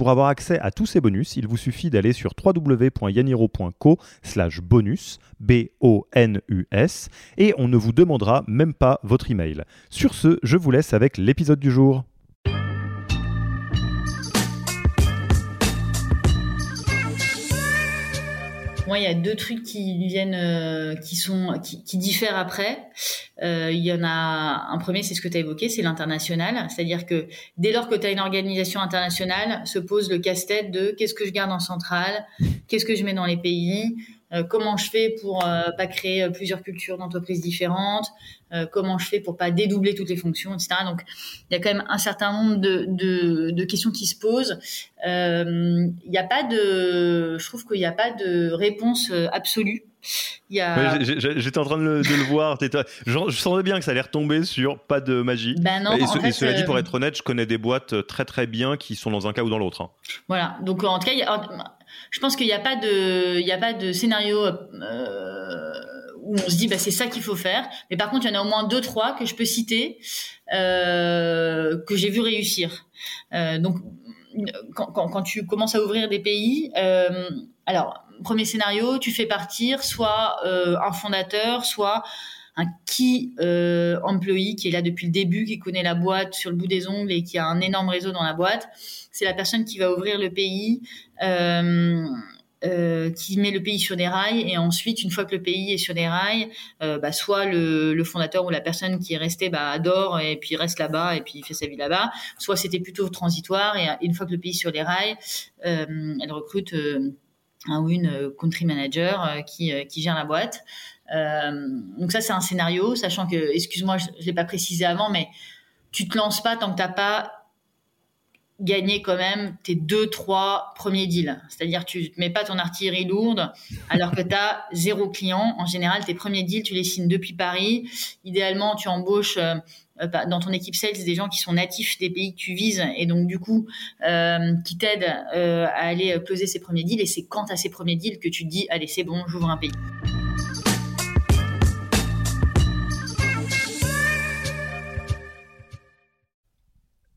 Pour avoir accès à tous ces bonus, il vous suffit d'aller sur www.yaniro.co slash bonus, B-O-N-U-S, et on ne vous demandera même pas votre email. Sur ce, je vous laisse avec l'épisode du jour. Moi, il y a deux trucs qui euh, qui diffèrent après. Euh, il y en a un premier, c'est ce que tu as évoqué, c'est l'international. C'est-à-dire que dès lors que tu as une organisation internationale, se pose le casse-tête de qu'est-ce que je garde en centrale, qu'est-ce que je mets dans les pays, euh, comment je fais pour euh, pas créer euh, plusieurs cultures d'entreprises différentes, comment je fais pour pas dédoubler toutes les fonctions, etc. Donc il y a quand même un certain nombre de, de, de questions qui se posent. Il n'y a pas de, je trouve qu'il n'y a pas de réponse absolue. A... J'étais en train de le, de le voir. Je, je, sentais bien que ça allait retomber sur pas de magie. Ben non, et, fait, cela dit, pour être honnête, je connais des boîtes très très bien qui sont dans un cas ou dans l'autre. Hein. Voilà. Donc en tout cas, a, je pense qu'il n'y a pas de, il y a pas de scénario euh, où on se dit bah c'est ça qu'il faut faire. Mais par contre, il y en a au moins deux trois que je peux citer euh, que j'ai vu réussir. Euh, donc quand, quand, quand, tu commences à ouvrir des pays, euh, alors premier scénario, tu fais partir soit euh, un fondateur, soit un key euh, employee qui est là depuis le début, qui connaît la boîte sur le bout des ongles et qui a un énorme réseau dans la boîte. C'est la personne qui va ouvrir le pays, euh, euh, qui met le pays sur des rails et ensuite, une fois que le pays est sur des rails, bah, soit le, fondateur ou la personne qui est restée bah, adore et puis reste là-bas et puis fait sa vie là-bas, soit c'était plutôt transitoire et une fois que le pays est sur les rails, elle recrute un ou une country manager qui, qui gère la boîte. Euh, donc ça, c'est un scénario, sachant que, excuse-moi, je ne l'ai pas précisé avant, mais tu te lances pas tant que tu n'as pas gagné quand même tes deux, trois premiers deals. C'est-à-dire, tu te mets pas ton artillerie lourde alors que tu as zéro client. En général, tes premiers deals, tu les signes depuis Paris. Idéalement, tu embauches euh, dans ton équipe sales des gens qui sont natifs des pays que tu vises et donc du coup euh, qui t'aident euh, à aller closer ces premiers deals et c'est quand tu as ces premiers deals que tu te dis allez c'est bon j'ouvre un pays.